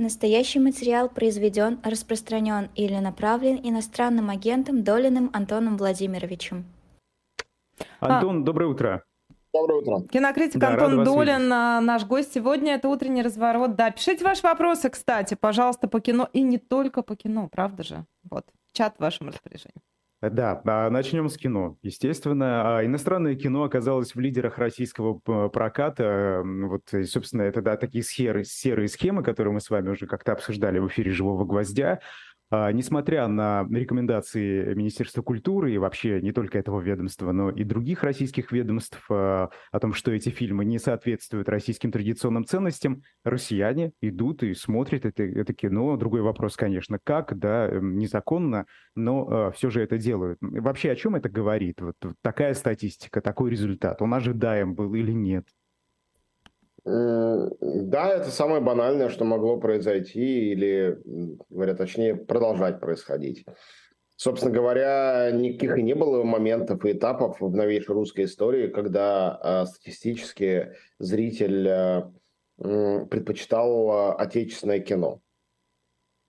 Настоящий материал произведен, распространен или направлен иностранным агентом Долиным Антоном Владимировичем. Антон, доброе утро. Доброе утро. Кинокритик Да, Антон Долин, видеть. а, наш гость сегодня. Это «Утренний разворот». Да, пишите ваши вопросы, кстати, пожалуйста, по кино. И не только по кино, правда же? Вот, чат в вашем распоряжении. Да, а начнем с кино. Естественно, а, иностранное кино оказалось в лидерах российского проката. Вот, собственно, это да, такие серые, серые схемы, которые мы с вами уже как-то обсуждали в эфире «Живого гвоздя». А, Несмотря на рекомендации Министерства культуры и вообще не только этого ведомства, но и других российских ведомств а, о том, что эти фильмы не соответствуют российским традиционным ценностям, россияне идут и смотрят это, это кино. Другой вопрос, конечно, как, да, эм, незаконно, но все же это делают. Вообще о чем это говорит? Вот, вот такая статистика, такой результат, он ожидаем был или нет? М, Да, это самое банальное, что могло произойти, или, говоря точнее, продолжать происходить. Собственно говоря, никаких и не было моментов и этапов в новейшей русской истории, когда а, статистически зритель м, предпочитал а, отечественное кино.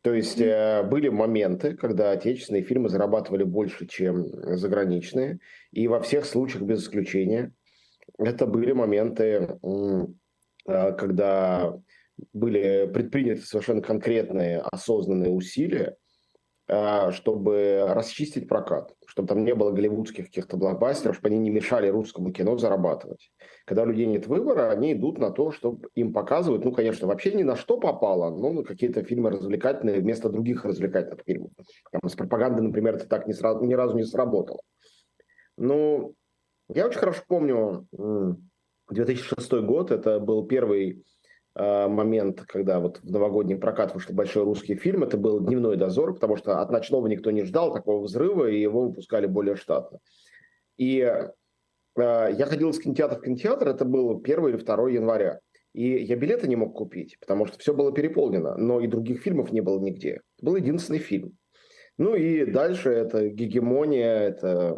То есть э, были моменты, когда отечественные фильмы зарабатывали больше, чем заграничные, и во всех случаях без исключения это были моменты, э, когда были предприняты совершенно конкретные осознанные усилия, э, чтобы расчистить прокат, чтобы там не было голливудских каких-то блокбастеров, чтобы они не мешали русскому кино зарабатывать. Когда у людей нет выбора, они идут на то, чтобы им показывают, ну, конечно, вообще ни на что попало, но на какие-то фильмы развлекательные вместо других развлекательных фильмов. Там, с пропагандой, например, это так ни, сразу, ни разу не сработало. Ну, я очень хорошо помню 2006 год, это был первый э, момент, когда вот в новогодний прокат вышел большой русский фильм, это был «Дневной дозор», потому что от «Ночного» никто не ждал такого взрыва, и его выпускали более штатно. И э, я ходил из кинотеатра в кинотеатр, это было 1 или 2 января. И я билеты не мог купить, потому что все было переполнено, но и других фильмов не было нигде. Это был единственный фильм. Ну и дальше эта гегемония, это,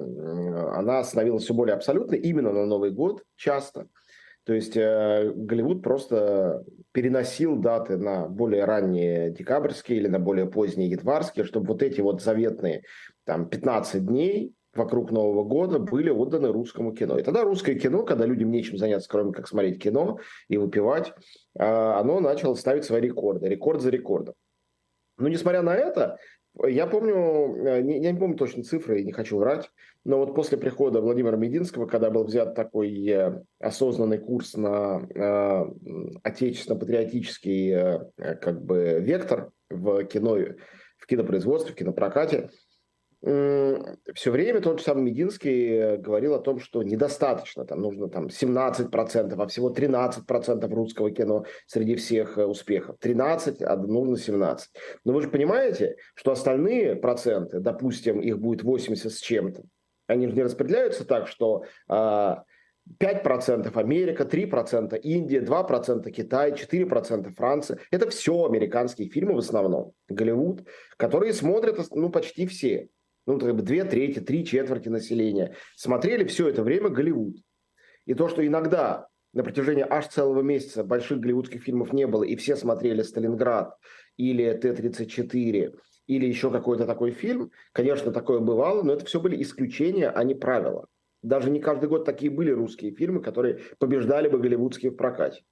она становилась все более абсолютной именно на Новый год часто. То есть э, Голливуд просто переносил даты на более ранние декабрьские или на более поздние январские, чтобы вот эти вот заветные там 15 дней вокруг Нового года были отданы русскому кино. И тогда русское кино, когда людям нечем заняться, кроме как смотреть кино и выпивать, а, оно начало ставить свои рекорды, рекорд за рекордом. Но несмотря на это, я помню, э, я не помню точно цифры, не хочу врать, но вот после прихода Владимира Мединского, когда был взят такой э, осознанный курс на э, отечественно-патриотический э, как бы вектор в кино, в кинопроизводстве, в кинопрокате, все время тот же самый Мединский говорил о том, что недостаточно, там нужно там 17%, а всего 13% русского кино среди всех э, успехов. 13, а нужно 17. Но вы же понимаете, что остальные проценты, допустим, их будет 80 с чем-то, они же не распределяются так, что а, 5% Америка, 3% Индия, 2% Китай, 4% Франция. Это все американские фильмы в основном, Голливуд, которые смотрят ну, почти все ну, как бы две трети, три четверти населения, смотрели все это время Голливуд. И то, что иногда на протяжении аж целого месяца больших голливудских фильмов не было, и все смотрели «Сталинград» или «Т-34», или еще какой-то такой фильм, конечно, такое бывало, но это все были исключения, а не правила. Даже не каждый год такие были русские фильмы, которые побеждали бы голливудские в прокате.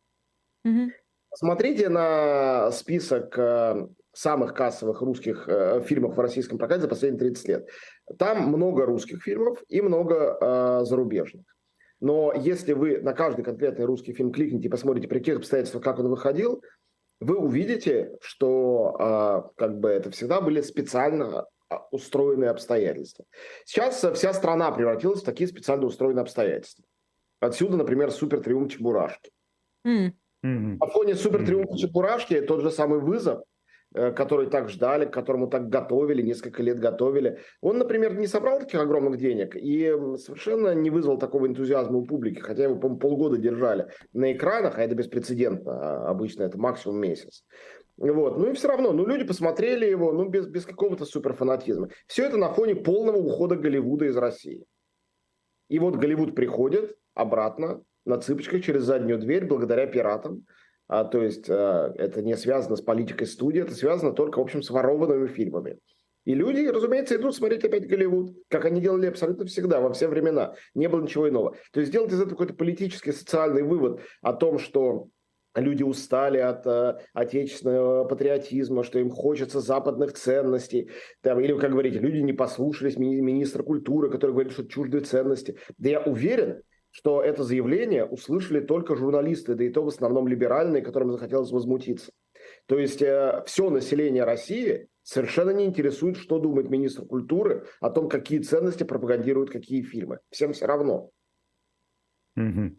Мгм. Смотрите на список э, самых кассовых русских э, фильмов в российском прокате за последние 30 лет. Там много русских фильмов и много э, зарубежных. Но если вы на каждый конкретный русский фильм кликните и посмотрите, при каких обстоятельствах, как он выходил, вы увидите, что э, как бы это всегда были специально а, устроенные обстоятельства. Сейчас э, вся страна превратилась в такие специально устроенные обстоятельства. Отсюда, например, супер триумф Чебурашки. М. Мгм. На фоне супер Мгм. триумфа Чебурашки тот же самый вызов, э, который так ждали, к которому так готовили, несколько лет готовили. Он, например, не собрал таких огромных денег и совершенно не вызвал такого энтузиазма у публики, хотя его, по-моему, полгода держали на экранах, а это беспрецедентно, а обычно это максимум месяц. Вот. Ну и все равно, ну люди посмотрели его, ну без, без какого-то суперфанатизма. Все это на фоне полного ухода Голливуда из России. И вот Голливуд приходит обратно на цыпочках через заднюю дверь благодаря пиратам, а, то есть а, это не связано с политикой студии, это связано только, в общем, с ворованными фильмами. И люди, разумеется, идут смотреть опять Голливуд, как они делали абсолютно всегда, во все времена. Не было ничего иного. То есть сделать из этого какой-то политический, социальный вывод о том, что люди устали от э, отечественного патриотизма, что им хочется западных ценностей. Там, или, как говорите, люди не послушались ми- министра культуры, который говорит, что чуждые ценности. Да я уверен, что это заявление услышали только журналисты, да и то в основном либеральные, которым захотелось возмутиться. То есть э, все население России совершенно не интересует, что думает министр культуры о том, какие ценности пропагандируют какие фильмы. Всем все равно. Угу.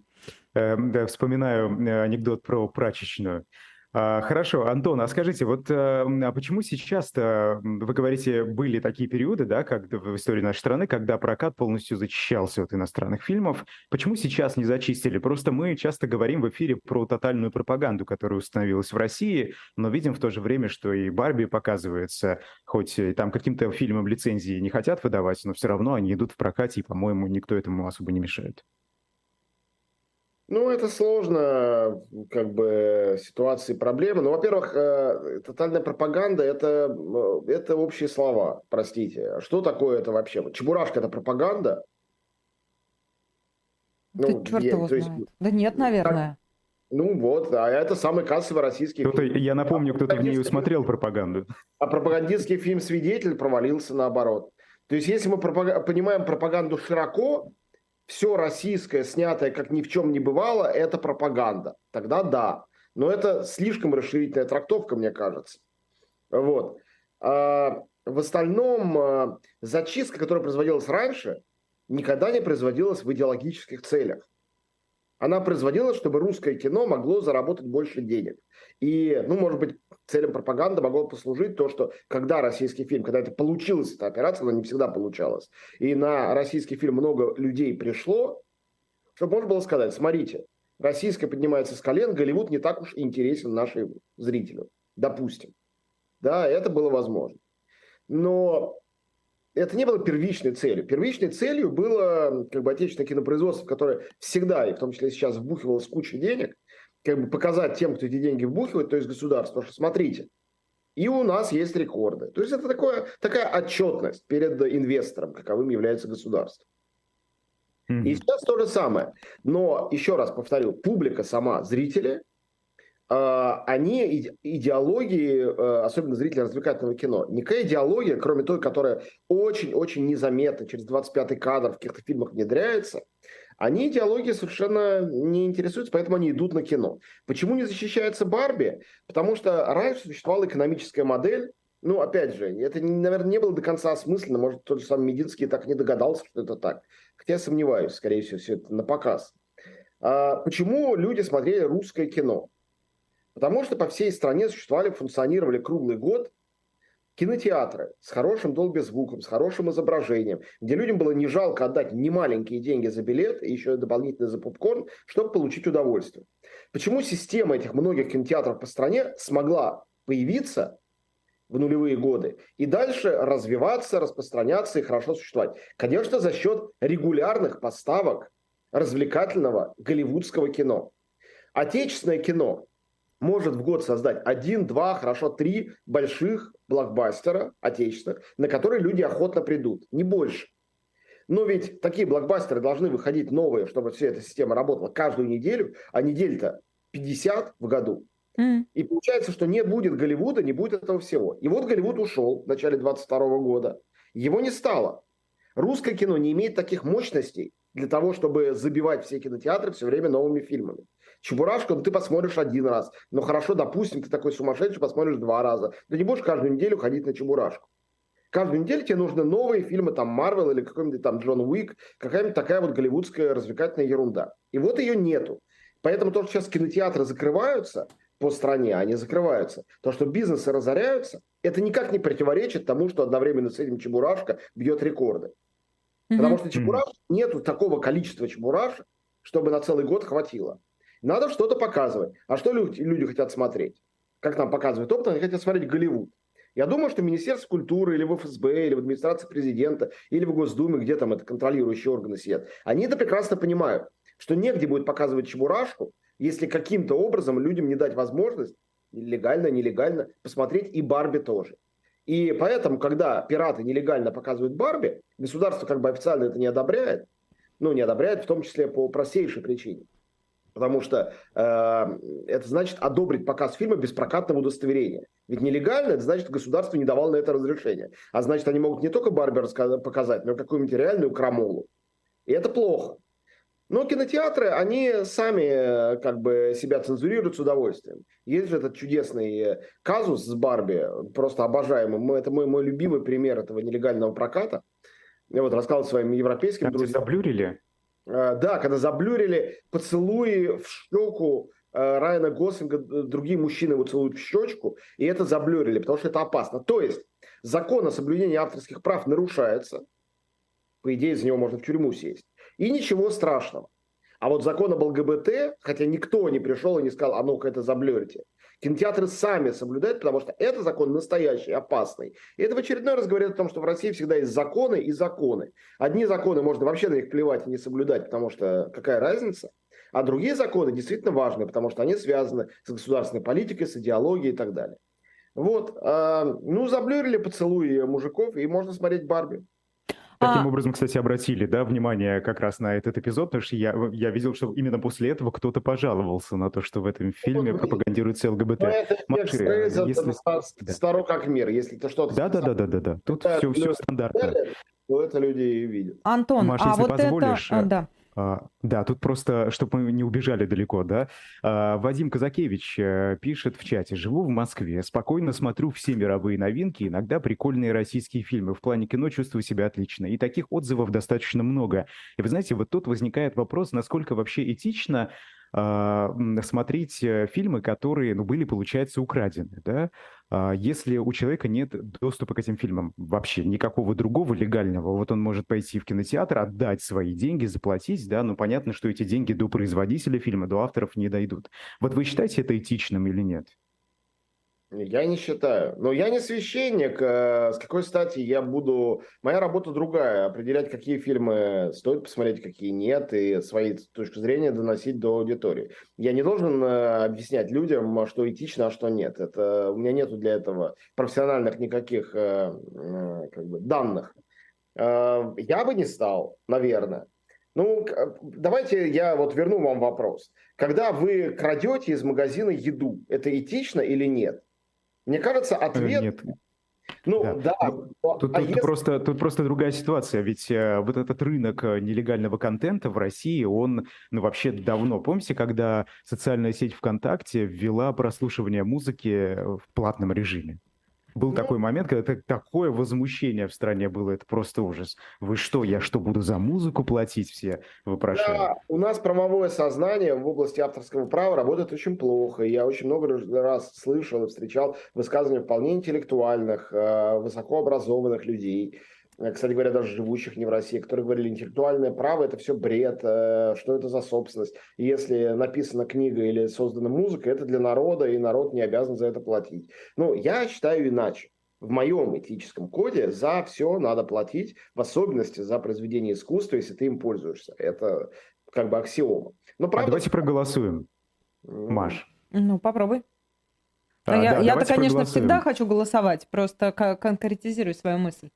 Э, да, вспоминаю э, анекдот про прачечную. А, хорошо, Антон, а скажите, вот э, а почему сейчас-то, вы говорите, были такие периоды, да, как в истории нашей страны, когда прокат полностью зачищался от иностранных фильмов, почему сейчас не зачистили? Просто мы часто говорим в эфире про тотальную пропаганду, которая установилась в России, но видим в то же время, что и Барби показывается, хоть там каким-то фильмам лицензии не хотят выдавать, но все равно они идут в прокате, и, по-моему, никто этому особо не мешает. Ну, это сложно, как бы, ситуации, проблемы. Ну, во-первых, э, тотальная пропаганда это, – это общие слова, простите. Что такое это вообще? Чебурашка – это пропаганда? Да ну, черт его знает. Есть, да нет, наверное. Ну вот, а это самый кассовый российский кто фильм. Я напомню, кто-то в нее смотрел пропаганду. А пропагандистский фильм «Свидетель» провалился наоборот. То есть, если мы пропаг... понимаем пропаганду широко, все российское, снятое как ни в чем не бывало, это пропаганда. Тогда да. Но это слишком расширительная трактовка, мне кажется. Вот. А в остальном а, зачистка, которая производилась раньше, никогда не производилась в идеологических целях. Она производилась, чтобы русское кино могло заработать больше денег. И, ну, может быть, целям пропаганды могло послужить то, что когда российский фильм, когда это получилась эта операция, она не всегда получалась, и на российский фильм много людей пришло, чтобы можно было сказать, смотрите, российская поднимается с колен, Голливуд не так уж интересен нашим зрителям, допустим. Да, это было возможно. Но это не было первичной целью. Первичной целью было как бы отечественное кинопроизводство, которое всегда, и в том числе сейчас, вбухивалось кучу денег, как бы показать тем, кто эти деньги вбухивает, то есть государство, что смотрите, и у нас есть рекорды. То есть это такое, такая отчетность перед инвестором, каковым является государство. Mm-hmm. И сейчас то же самое. Но, еще раз повторю, публика сама, зрители, а, они идеологии, э, особенно зрители развлекательного кино, никакая идеология, кроме той, которая очень-очень незаметно через 25-й кадр в каких-то фильмах внедряется, они идеологией совершенно не интересуются, поэтому они идут на кино. Почему не защищается Барби? Потому что раньше существовала экономическая модель, ну, опять же, это, наверное, не было до конца осмысленно. Может, тот же самый Мединский так не догадался, что это так. Хотя я сомневаюсь, скорее всего, все это на показ. А почему люди смотрели русское кино? Потому что по всей стране существовали, функционировали круглый год кинотеатры с хорошим долгозвуком, с хорошим изображением, где людям было не жалко отдать немаленькие деньги за билет и еще дополнительно за попкорн, чтобы получить удовольствие. Почему система этих многих кинотеатров по стране смогла появиться в нулевые годы и дальше развиваться, распространяться и хорошо существовать? Конечно, за счет регулярных поставок развлекательного голливудского кино. Отечественное кино может в год создать один, два, хорошо, три больших блокбастера отечественных, на которые люди охотно придут, не больше. Но ведь такие блокбастеры должны выходить новые, чтобы вся эта система работала каждую неделю, а недель-то 50 в году. Mm. И получается, что не будет Голливуда, не будет этого всего. И вот Голливуд ушел в начале 22 года. Его не стало. Русское кино не имеет таких мощностей для того, чтобы забивать все кинотеатры все время новыми фильмами. Чебурашку ну, ты посмотришь один раз. Но хорошо, допустим, ты такой сумасшедший, посмотришь два раза. Ты не будешь каждую неделю ходить на Чебурашку. Каждую неделю тебе нужны новые фильмы, там, Марвел или какой-нибудь там Джон Уик, какая-нибудь такая вот голливудская развлекательная ерунда. И вот ее нету. Поэтому то, что сейчас кинотеатры закрываются по стране, они закрываются. То, что бизнесы разоряются, это никак не противоречит тому, что одновременно с этим Чебурашка бьет рекорды. Mm-hmm. Потому что Чебурашек нету такого количества Чебурашек, чтобы на целый год хватило. Надо что-то показывать. А что люди, люди хотят смотреть? Как нам показывает опыт, они хотят смотреть Голливуд. Я думаю, что Министерство культуры или в ФСБ, или в администрации президента, или в Госдуме, где там это контролирующие органы сидят, они это прекрасно понимают, что негде будет показывать Чебурашку, если каким-то образом людям не дать возможность, легально, нелегально, посмотреть и Барби тоже. И поэтому, когда пираты нелегально показывают Барби, государство как бы официально это не одобряет, ну, не одобряет в том числе по простейшей причине. Потому что э, это значит одобрить показ фильма без прокатного удостоверения. Ведь нелегально, это значит, государство не давало на это разрешение. А значит, они могут не только Барби показать, но и какую-нибудь реальную крамолу. И это плохо. Но кинотеатры, они сами э, как бы себя цензурируют с удовольствием. Есть же этот чудесный казус с Барби, просто обожаемый. Это мой, мой любимый пример этого нелегального проката. Я вот рассказывал своим европейским Там друзьям. заблюрили? А, да, когда заблюрили поцелуи в щеку э, Райана Гослинга, другие мужчины его целуют в щечку, и это заблюрили, потому что это опасно. То есть закон о соблюдении авторских прав нарушается, по идее, за него можно в тюрьму сесть. И ничего страшного. А вот закон об ЛГБТ, хотя никто не пришел и не сказал, а ну-ка это заблюрите, кинотеатры сами соблюдают, потому что это закон настоящий, опасный. И это в очередной раз говорит о том, что в России всегда есть законы и законы. Одни законы можно вообще на них плевать и не соблюдать, потому что какая разница? А другие законы действительно важны, потому что они связаны с государственной политикой, с идеологией и так далее. Вот, э, ну, заблюрили поцелуи мужиков, и можно смотреть Барби. Таким а... образом, кстати, обратили да, внимание как раз на этот эпизод, потому что я, я видел, что именно после этого кто-то пожаловался на то, что в этом фильме пропагандируется ЛГБТ. Ну, это Маш, если... старо как мир, если ты что-то... Да, да, да, да, да, да. Тут все, все стандартно. То это люди и видят. Антон, Маш, а если вот позволишь, это... А, да, тут просто, чтобы мы не убежали далеко, да. А, Вадим Казакевич э, пишет в чате. Живу в Москве, спокойно смотрю все мировые новинки, иногда прикольные российские фильмы. В плане кино чувствую себя отлично. И таких отзывов достаточно много. И вы знаете, вот тут возникает вопрос, насколько вообще этично а, смотреть э, фильмы, которые, ну, были, получается, украдены, да, а, если у человека нет доступа к этим фильмам вообще, никакого другого легального, вот он может пойти в кинотеатр, отдать свои деньги, заплатить, да, но понятно, что эти деньги до производителя фильма, до авторов не дойдут. Вот вы считаете это этичным или нет? Я не считаю. Но я не священник. Э, с какой стати я буду... Моя работа другая. Определять, какие фильмы стоит посмотреть, какие нет. И свои точки зрения доносить до аудитории. Я не должен э, объяснять людям, что этично, а что нет. Это... У меня нету для этого профессиональных никаких э, как бы, данных. Я бы не стал, наверное. Ну, давайте я вот верну вам вопрос. Когда вы крадете из магазина еду, это этично или нет? Мне кажется, э, ответ... Нет. Ну, да. да. Ну, тут, а тут, если... просто, тут просто другая ситуация. Ведь э, вот этот рынок э, нелегального контента в России, он ну, вообще давно. Помните, когда социальная сеть ВКонтакте ввела прослушивание музыки в платном режиме? Был ну, такой момент, когда такое возмущение в стране было, это просто ужас. Вы что, я что, буду за музыку платить все, вопрошают? Да, у нас правовое сознание в области авторского права работает очень плохо. Я очень много раз слышал и встречал высказывания вполне интеллектуальных, э, высокообразованных людей, кстати говоря, даже живущих не в России, которые говорили, интеллектуальное право – это все бред, э, что это за собственность. И если написана книга или создана музыка, это для народа, и народ не обязан за это платить. Ну, я считаю иначе. В моем этическом коде за все надо платить, в особенности за произведение искусства, если ты им пользуешься. Это как бы аксиома. Но, а правда... а давайте проголосуем, Маш. Ну, попробуй. А, я, да, я-то, конечно, всегда хочу голосовать, просто конкретизирую свою мысль.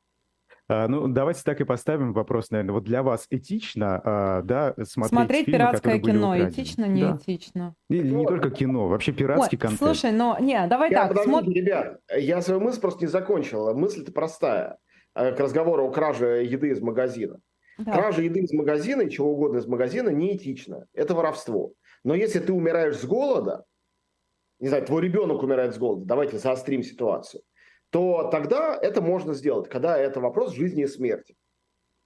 А, ну, давайте так и поставим вопрос, наверное. Вот для вас этично, а, да, смотреть, смотреть фильмы, пиратское кино, этично, не да. этично? Или не только кино, вообще пиратский Ой, контент. Слушай, но не, давай я, так. Смотр... Ребят, я свою мысль просто не закончил. Мысль-то простая. А, к разговору о краже еды из магазина. Да. Кража еды из магазина и чего угодно из магазина неэтично. Это воровство. Но если ты умираешь с голода, не знаю, твой ребенок умирает с голода, давайте заострим ситуацию то тогда это можно сделать, когда это вопрос жизни и смерти.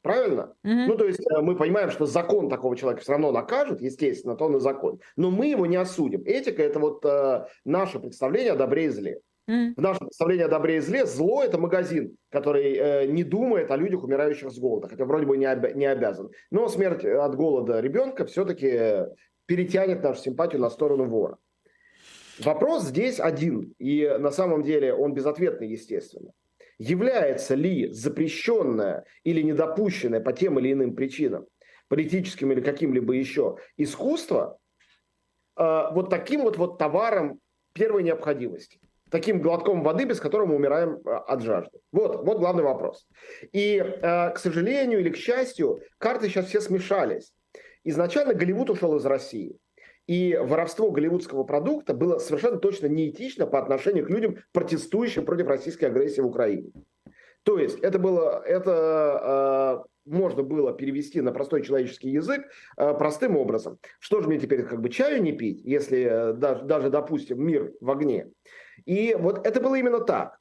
Правильно? Mm-hmm. Ну, то есть э, мы понимаем, что закон такого человека все равно накажет, естественно, то он и закон. Но мы его не осудим. Этика – это вот э, наше представление о добре и зле. Mm-hmm. В нашем представлении о добре и зле зло – это магазин, который э, не думает о людях, умирающих с голода, хотя вроде бы не, обя- не обязан. Но смерть от голода ребенка все-таки перетянет нашу симпатию на сторону вора. Вопрос здесь один, и на самом деле он безответный, естественно. Является ли запрещенное или недопущенное по тем или иным причинам, политическим или каким-либо еще, искусство э, вот таким вот, вот товаром первой необходимости. Таким глотком воды, без которого мы умираем э, от жажды. Вот, вот главный вопрос. И, э, к сожалению или к счастью, карты сейчас все смешались. Изначально Голливуд ушел из России. И воровство голливудского продукта было совершенно точно неэтично по отношению к людям, протестующим против российской агрессии в Украине. То есть это было, это э, можно было перевести на простой человеческий язык э, простым образом. Что же мне теперь как бы чаю не пить, если э, даже, даже, допустим, мир в огне? И вот это было именно так.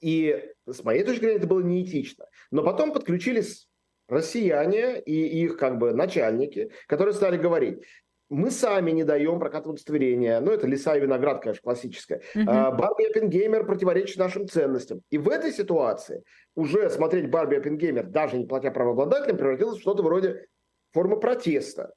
И с моей точки зрения это было неэтично. Но потом подключились россияне и их как бы начальники, которые стали говорить, мы сами не даем прокат удостоверения. Ну, это леса и виноград, конечно, классическое. Uh-huh. Барби Оппенгеймер противоречит нашим ценностям. И в этой ситуации уже смотреть Барби Оппенгеймер, даже не платя правообладателям, превратилось в что-то вроде формы протеста.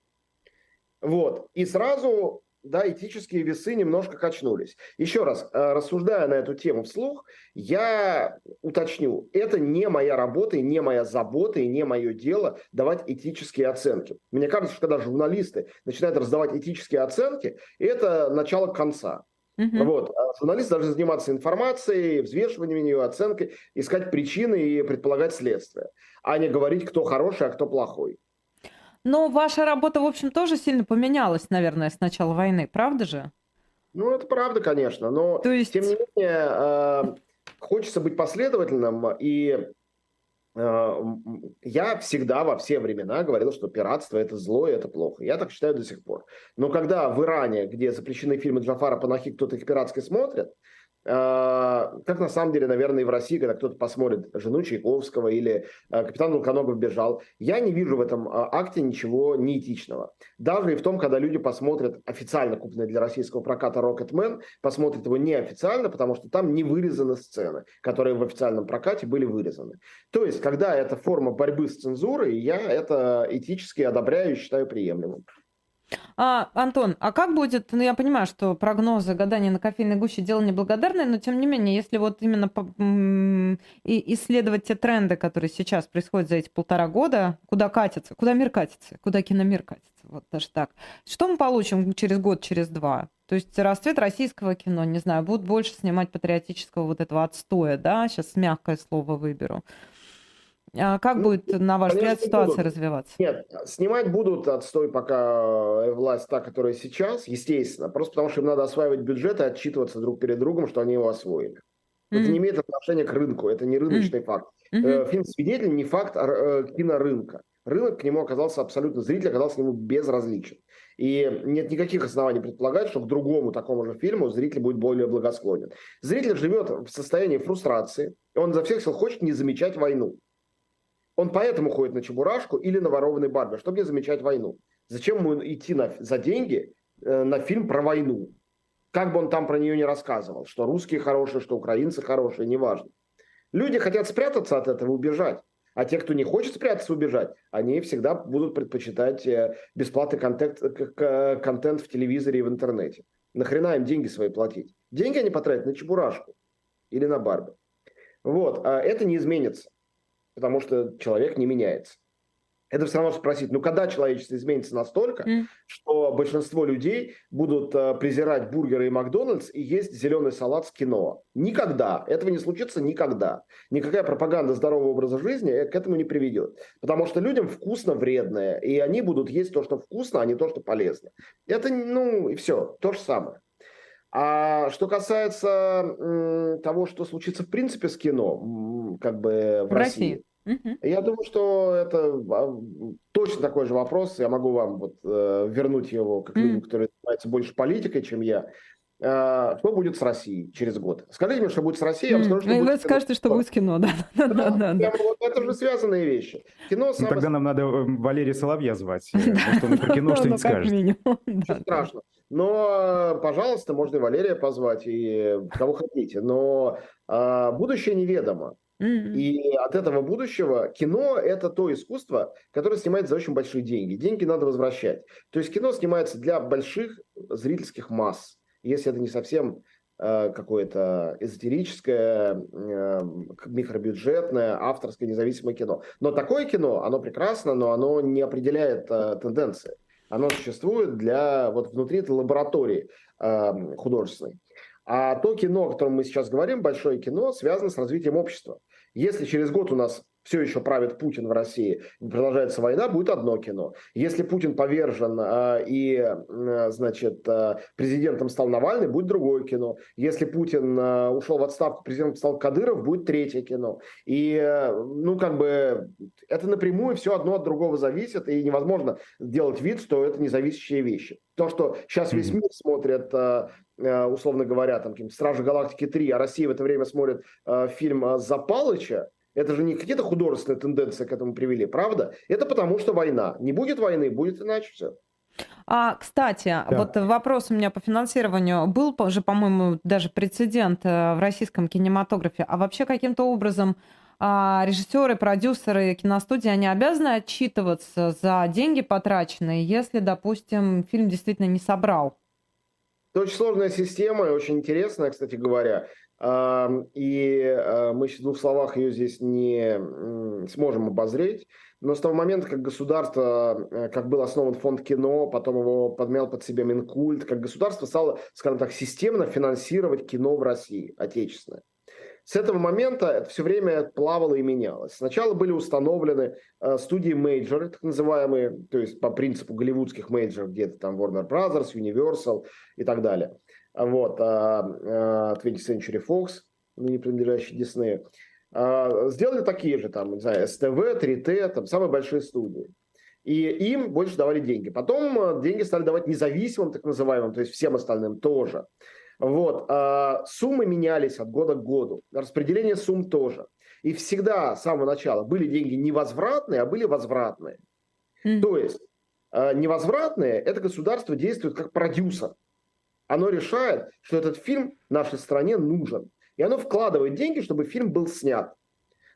Вот. И сразу да, этические весы немножко качнулись. Еще раз, э, рассуждая на эту тему вслух, я уточню, это не моя работа, и не моя забота, и не мое дело давать этические оценки. Мне кажется, что когда журналисты начинают раздавать этические оценки, это начало конца. Uh-huh. Вот. А журналисты должны заниматься информацией, взвешиванием ее, оценкой, искать причины и предполагать следствие, а не говорить, кто хороший, а кто плохой. Но ваша работа, в общем, тоже сильно поменялась, наверное, с начала войны, правда же? Ну, это правда, конечно, но То есть... тем не менее э, хочется быть последовательным, и э, я всегда во все времена говорил, что пиратство это зло и это плохо. Я так считаю до сих пор. Но когда в Иране, где запрещены фильмы Джафара Панахи, кто-то их пиратски смотрит, как на самом деле, наверное, и в России, когда кто-то посмотрит «Жену Чайковского» или а, «Капитан Волконогов бежал», я не вижу в этом а, акте ничего неэтичного. Даже и в том, когда люди посмотрят официально купленный для российского проката «Рокетмен», посмотрят его неофициально, потому что там не вырезаны сцены, которые в официальном прокате были вырезаны. То есть, когда это форма борьбы с цензурой, я это этически одобряю и считаю приемлемым. А, Антон, а как будет, ну я понимаю, что прогнозы, гадания на кофейной гуще дело неблагодарное, но тем не менее, если вот именно по, и исследовать те тренды, которые сейчас происходят за эти полтора года, куда катится, куда мир катится, куда киномир катится, вот даже так, что мы получим через год, через два? То есть расцвет российского кино, не знаю, будут больше снимать патриотического вот этого отстоя, да, сейчас мягкое слово выберу. А как ну, будет, на ваш взгляд, ситуация будут. развиваться? Нет, снимать будут отстой пока э, власть та, которая сейчас, естественно, просто потому что им надо осваивать бюджет и отчитываться друг перед другом, что они его освоили. Mm-hmm. Это не имеет отношения к рынку, это не рыночный mm-hmm. факт. Mm-hmm. Фильм «Свидетель» не факт э, кинорынка. Рынок к нему оказался абсолютно, зритель оказался к нему безразличен. И нет никаких оснований предполагать, что к другому такому же фильму зритель будет более благосклонен. Зритель живет в состоянии фрустрации, он за всех сил хочет не замечать войну. Он поэтому ходит на Чебурашку или на ворованный Барби, чтобы не замечать войну. Зачем ему идти на, за деньги э, на фильм про войну? Как бы он там про нее не рассказывал, что русские хорошие, что украинцы хорошие, неважно. Люди хотят спрятаться от этого, убежать. А те, кто не хочет спрятаться, убежать, они всегда будут предпочитать э, бесплатный контент, контент в телевизоре и в интернете. Нахрена им деньги свои платить? Деньги они потратят на Чебурашку или на Барби. Вот, а это не изменится потому что человек не меняется. Это все равно спросить, ну когда человечество изменится настолько, mm. что большинство людей будут э, презирать бургеры и Макдональдс и есть зеленый салат с кино? Никогда. Этого не случится никогда. Никакая пропаганда здорового образа жизни к этому не приведет. Потому что людям вкусно вредное, и они будут есть то, что вкусно, а не то, что полезно. Это, ну, и все, то же самое. А что касается того, что случится в принципе с кино, как бы в, в России, России я думаю, что это а, точно такой же вопрос. Я могу вам вот, э, вернуть его как людям, которые занимаются больше политикой, чем я. А, что будет с Россией через год? Скажите мне, что будет с Россией, я вам скажу, что ну, будет Вы скажете, что будет с кино, да. да, да, да, да. Вот это же связанные вещи. Кино ну, само... Тогда нам надо э, Валерия Соловья звать, э, потому что он про кино что-нибудь ну, скажет. страшно. Но, пожалуйста, можно и Валерия позвать, и кого хотите. Но а, будущее неведомо. И от этого будущего кино – это то искусство, которое снимается за очень большие деньги. Деньги надо возвращать. То есть кино снимается для больших зрительских масс. Если это не совсем э, какое-то эзотерическое, э, микробюджетное, авторское, независимое кино. Но такое кино, оно прекрасно, но оно не определяет э, тенденции. Оно существует для вот внутри этой лаборатории художественной. А то кино, о котором мы сейчас говорим, большое кино, связано с развитием общества. Если через год у нас все еще правит Путин в России, продолжается война, будет одно кино. Если Путин повержен э, и, э, значит, э, президентом стал Навальный, будет другое кино. Если Путин э, ушел в отставку, президентом стал Кадыров, будет третье кино. И, э, ну, как бы, это напрямую все одно от другого зависит, и невозможно делать вид, что это независящие вещи. То, что сейчас весь мир смотрит, условно говоря, там, «Стражи Галактики 3», а Россия в это время смотрит фильм «Запалыча», это же не какие-то художественные тенденции к этому привели, правда? Это потому что война. Не будет войны, будет иначе все. А, кстати, да. вот вопрос у меня по финансированию. Был же, по-моему, даже прецедент э, в российском кинематографе. А вообще каким-то образом а, режиссеры, продюсеры, киностудии, они обязаны отчитываться за деньги потраченные, если, допустим, фильм действительно не собрал? Это очень сложная система и очень интересная, кстати говоря. И э, мы в двух словах ее здесь не сможем обозреть. Но с того момента, как государство, э, как был основан фонд кино, потом его подмял под себя Минкульт, как государство стало, скажем так, системно финансировать кино в России, отечественное. С этого момента это все время плавало и менялось. Сначала были установлены э, студии мейджоры, так называемые, то есть по принципу голливудских мейджоров, где-то там Warner Brothers, Universal и так далее – вот, 20th а, а, Century Fox, не принадлежащий Диснею, а, сделали такие же, там, не знаю, СТВ, 3Т, там, самые большие студии. И им больше давали деньги. Потом деньги стали давать независимым, так называемым, то есть всем остальным тоже. Вот. Суммы менялись от года к году. Распределение сумм тоже. И всегда с самого начала были деньги невозвратные, а были возвратные. Mm. То есть невозвратные – это государство действует как продюсер. Оно решает, что этот фильм нашей стране нужен. И оно вкладывает деньги, чтобы фильм был снят.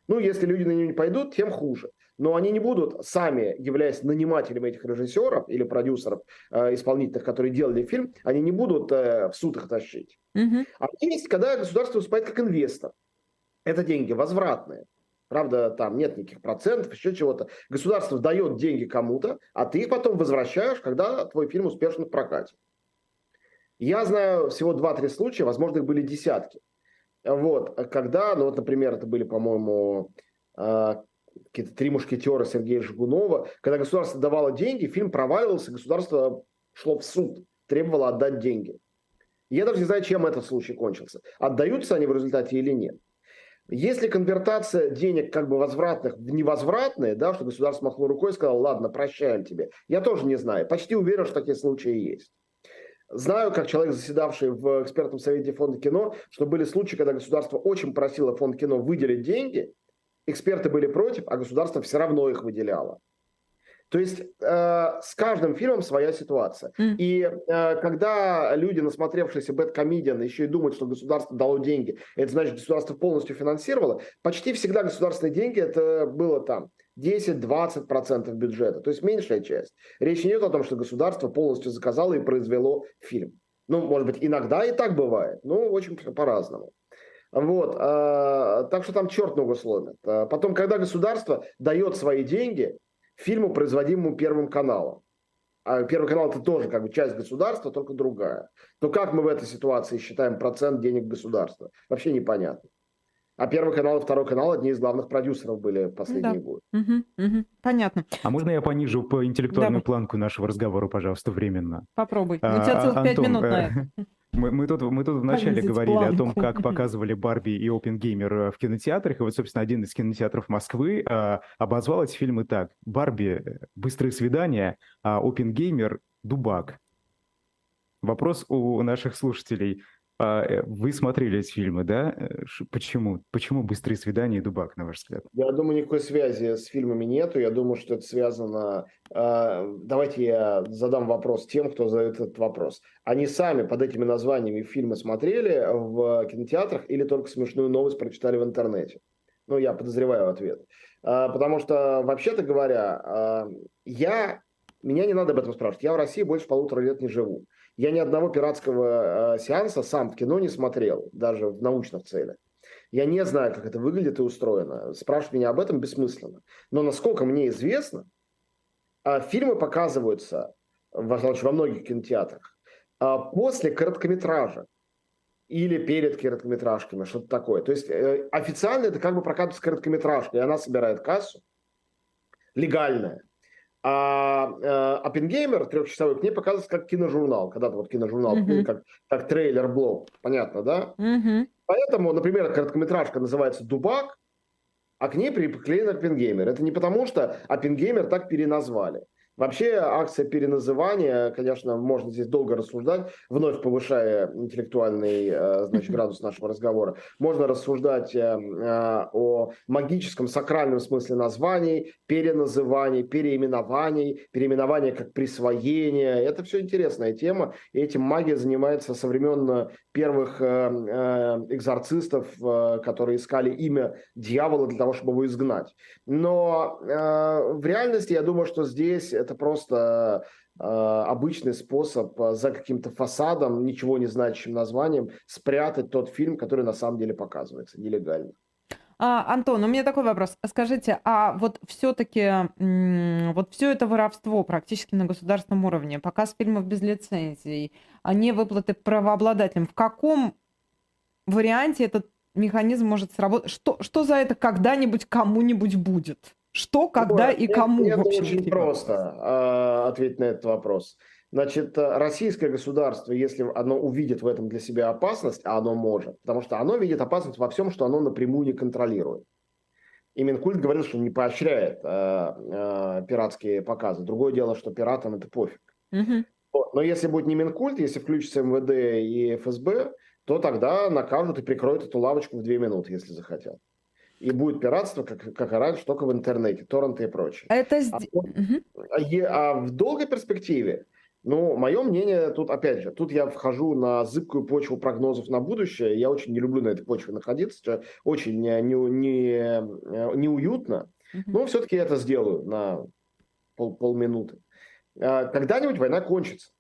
Ну, если люди на него не пойдут, тем хуже. Но они не будут сами, являясь нанимателями этих режиссеров или продюсеров э, исполнительных, которые делали фильм, они не будут э, в суд их тащить. Угу. А есть, когда государство выступает как инвестор. Это деньги возвратные. Правда, там нет никаких процентов, еще чего-то. Государство дает деньги кому-то, а ты их потом возвращаешь, когда твой фильм успешно в прокате. Я знаю всего 2-3 случая, возможно, их были десятки. Вот, когда, ну вот, например, это были, по-моему, а, какие-то три мушкетера Сергея Жигунова, когда государство давало деньги, фильм проваливался, государство шло в суд, требовало отдать деньги. Я даже не знаю, чем этот случай кончился. Отдаются они в результате или нет. Если конвертация денег как бы возвратных в невозвратные, да, что государство махло рукой и сказало, ладно, прощаем тебе, я тоже не знаю. Почти уверен, что такие случаи есть. Знаю, как человек, заседавший в экспертном совете фонда кино, что были случаи, когда государство очень просило фонд кино выделить деньги, эксперты были против, а государство все равно их выделяло. То есть э, с каждым фильмом своя ситуация. Mm. И э, когда люди, насмотревшиеся Бэткомедиан, еще и думают, что государство дало деньги, это значит, государство полностью финансировало, почти всегда государственные деньги это было там 10-20% бюджета, то есть меньшая часть. Речь не идет о том, что государство полностью заказало и произвело фильм. Ну, может быть, иногда и так бывает, но очень по-разному. Вот, э, так что там черт ногу сломит. А потом, когда государство дает свои деньги фильму, производимому Первым каналом, а Первый канал это тоже как бы часть государства, только другая, то как мы в этой ситуации считаем процент денег государства? Вообще непонятно. А Первый канал и Второй канал одни из главных продюсеров были в последние да. годы. Угу, угу. Понятно. А можно я понижу по интеллектуальную да. планку нашего разговора, пожалуйста, временно? Попробуй. У тебя целых пять минут на э, это. Мы, мы тут, мы тут вначале говорили планку. о том, как показывали Барби и Опенгеймер э, в кинотеатрах. И вот, собственно, один из кинотеатров Москвы а, обозвал эти фильмы так. Барби – быстрые свидания, а Опенгеймер – дубак. Вопрос у наших слушателей. А, э, вы смотрели эти фильмы, да? Э, почему? Почему «Быстрые свидания» и «Дубак», на ваш взгляд? Я думаю, никакой связи с фильмами нету. Я думаю, что это связано... А, давайте я задам вопрос тем, кто задает этот вопрос. Они сами под этими названиями фильмы смотрели в кинотеатрах или только смешную новость прочитали в интернете? Ну, я подозреваю ответ. А, потому что, вообще-то говоря, я... Меня не надо об этом спрашивать. Я в России больше полутора лет не живу. Я ни одного пиратского э, сеанса сам в кино не смотрел, даже в научных целях. Я не знаю, как это выглядит и устроено. Спрашивать меня об этом бессмысленно. Но насколько мне известно, э, фильмы показываются во, многих кинотеатрах, а после короткометража или перед короткометражками, что-то такое. То есть э, официально это как бы прокатывается короткометражка, и она собирает кассу, легальная. А э, Оппенгеймер трехчасовой к ней показывается как киножурнал. Когда-то вот киножурнал, mm-hmm. как, как трейлер-блок. Понятно, да? Mm-hmm. Поэтому, например, короткометражка называется «Дубак», а к ней приклеен Оппенгеймер. Это не потому, что Оппенгеймер так переназвали. Вообще акция переназывания, конечно, можно здесь долго рассуждать, вновь повышая интеллектуальный э, значит, градус нашего разговора. Можно рассуждать э, э, о магическом, сакральном смысле названий, переназываний, переименований, переименования как присвоение. Это все интересная тема, и этим магия занимается со времен первых экзорцистов, которые искали имя дьявола для того, чтобы его изгнать. Но в реальности я думаю, что здесь это просто э, обычный способ э, за каким-то фасадом, ничего не значащим названием, спрятать тот фильм, который на самом деле показывается нелегально. А, Антон, у меня такой вопрос. Скажите, а вот все-таки вот все это воровство практически на государственном уровне, показ фильмов без лицензий, а не выплаты правообладателям, в каком варианте этот механизм может сработать? Что, что за это когда-нибудь кому-нибудь будет? Что, когда и кому? Это очень просто э, ответить на этот вопрос. Значит, э, российское государство, если оно увидит в этом для себя опасность, а оно может, потому что оно видит опасность во всем, что оно напрямую не контролирует. И Минкульт говорил, что не поощряет э, э, пиратские показы. Другое дело, что пиратам это пофиг. Угу. Но если будет не Минкульт, если включится МВД и ФСБ, то тогда накажут и прикроют эту лавочку в две минуты, если захотят и будет пиратство, как, как и раньше, только в интернете, торренты и прочее. Это... А, угу. а в долгой перспективе, ну, мое мнение, тут, опять же, тут я вхожу на зыбкую почву прогнозов на будущее. Я очень не люблю на этой почве находиться, очень не, не, не, неуютно. Угу. Но все-таки я это сделаю на пол, полминуты. А, когда-нибудь война кончится.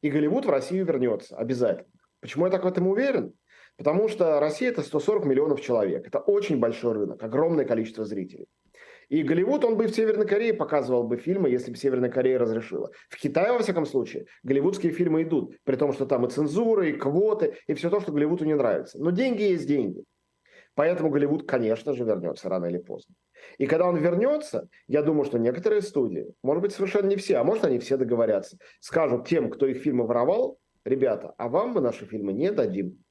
И Голливуд в Россию вернется обязательно. Почему я так в этом уверен? Потому что Россия это 140 миллионов человек. Это очень большой рынок, огромное количество зрителей. И Голливуд, он бы в Северной Корее показывал бы фильмы, если бы Северная Корея разрешила. В Китае, во всяком случае, голливудские фильмы идут, при том, что там и цензура, и квоты, и все то, что Голливуду не нравится. Но деньги есть деньги. Поэтому Голливуд, конечно же, вернется рано или поздно. И когда он вернется, я думаю, что некоторые студии, может быть, совершенно не все, а может, они все договорятся, скажут тем, кто их фильмы воровал, ребята, а вам мы наши фильмы не дадим.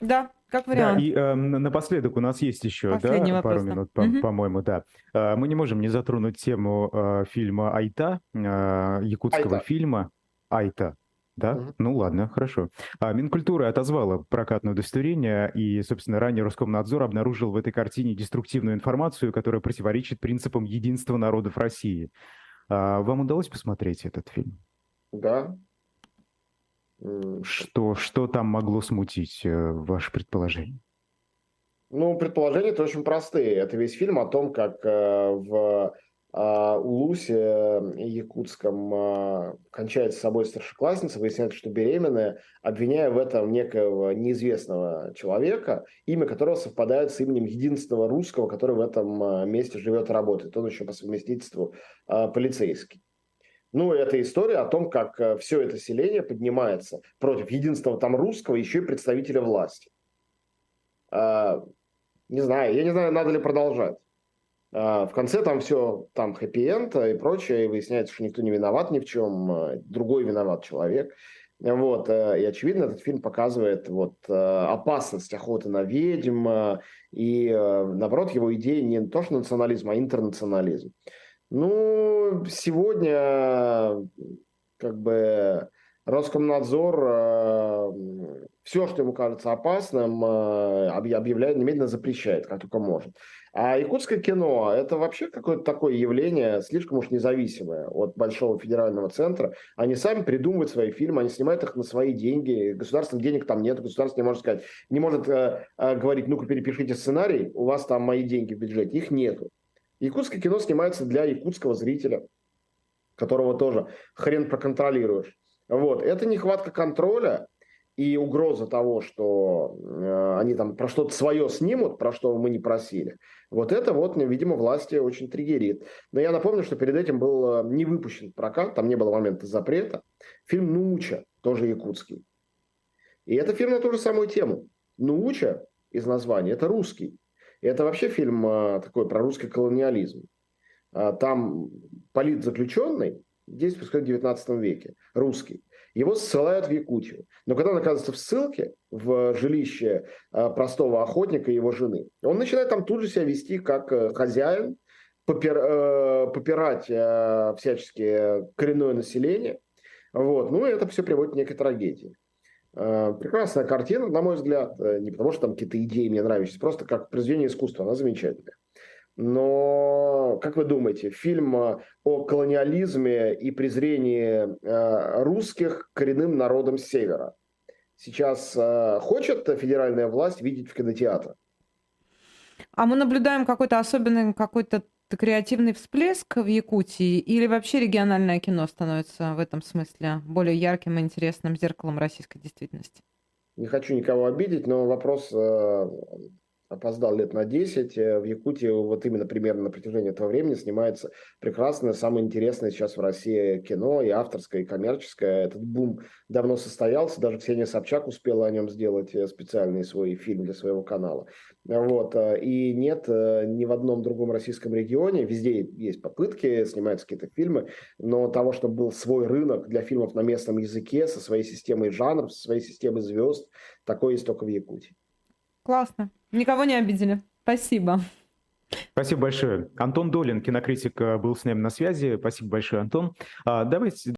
Да, как вариант. Да, и э, напоследок у нас есть еще Последний да, пару минут, по- угу. по-моему, да. Э, мы не можем не затронуть тему э, фильма «Айта», э, якутского Айта. фильма «Айта». Да? Угу. Ну ладно, хорошо. А, Минкультура отозвала прокатное удостоверение, и, собственно, ранее Роскомнадзор обнаружил в этой картине деструктивную информацию, которая противоречит принципам единства народов России. А, вам удалось посмотреть этот фильм? Да, что, что там могло смутить э, ваше предположение? Ну, предположения это очень простые. Это весь фильм о том, как э, в а, Улусе э, якутском кончает с собой старшеклассница, выясняется, что беременная, обвиняя в этом некого неизвестного человека, имя которого совпадает с именем единственного русского, который в этом месте живет и работает. Он еще по совместительству полицейский. Ну, это история о том, как э, все это селение поднимается против единственного там русского, еще и представителя власти. А, не знаю, я не знаю, надо ли продолжать. А, в конце там все, там хэппи-энд и прочее, и выясняется, что никто не виноват ни в чем, а, другой виноват человек. Вот, э, и очевидно, этот фильм показывает вот э, опасность охоты на ведьм, и наоборот, его идея не то что национализм, а интернационализм. Ну, сегодня как бы Роскомнадзор э, все, что ему кажется опасным, э, объявляет, немедленно запрещает, как только может. А якутское кино – это вообще какое-то такое явление, слишком уж независимое от большого федерального центра. Они сами придумывают свои фильмы, они снимают их на свои деньги. Государственных денег там нет, государство не может сказать, не может э, э, говорить, ну-ка перепишите сценарий, у вас там мои деньги в бюджете. Их нету. Якутское кино снимается для якутского зрителя, которого тоже хрен проконтролируешь. Вот. Это нехватка контроля и угроза того, что э, они там про что-то свое снимут, про что мы не просили, вот это вот, видимо, власти очень триггерит. Но я напомню, что перед этим был э, не выпущен прокат, там не было момента запрета, фильм «Нуча», тоже якутский. И это фильм на ту же самую тему. «Нуча» из названия – это русский. И это вообще фильм э, такой про русский колониализм. А там политзаключенный, здесь происходит в 19 веке, русский, его ссылают в Якутию. Но когда он оказывается в ссылке, в жилище э, простого охотника и его жены, он начинает там тут же себя вести как э, хозяин, попир, э, попирать всячески коренное население. Вот. Ну и это все приводит к некой трагедии. Прекрасная картина, на мой взгляд, не потому что там какие-то идеи мне нравятся, просто как произведение искусства, она замечательная. Но, как вы думаете, фильм э, о колониализме и презрении э, русских коренным народом Севера сейчас э, хочет федеральная власть видеть в кинотеатре? А мы наблюдаем какой-то особенный, какой-то креативный всплеск в Якутии или вообще региональное кино становится в этом смысле более ярким и интересным зеркалом российской действительности? Не хочу никого обидеть, но вопрос опоздал лет на 10. Э, в Якутии вот именно примерно на протяжении этого времени снимается прекрасное, самое интересное сейчас в России кино, и авторское, и коммерческое. Этот бум давно состоялся, даже Ксения Собчак успела о нем сделать э, специальный свой фильм для своего канала. Вот. Э, и нет ни в одном другом российском регионе, везде есть попытки, снимаются какие-то фильмы, но того, чтобы был свой рынок для фильмов на местном языке, со своей системой жанров, со своей системой звезд, такое есть только в Якутии. Классно. Никого не обидели. Спасибо. Спасибо большое. Антон Долин, кинокритик, э, был с нами на связи. Спасибо большое, Антон. А, давайте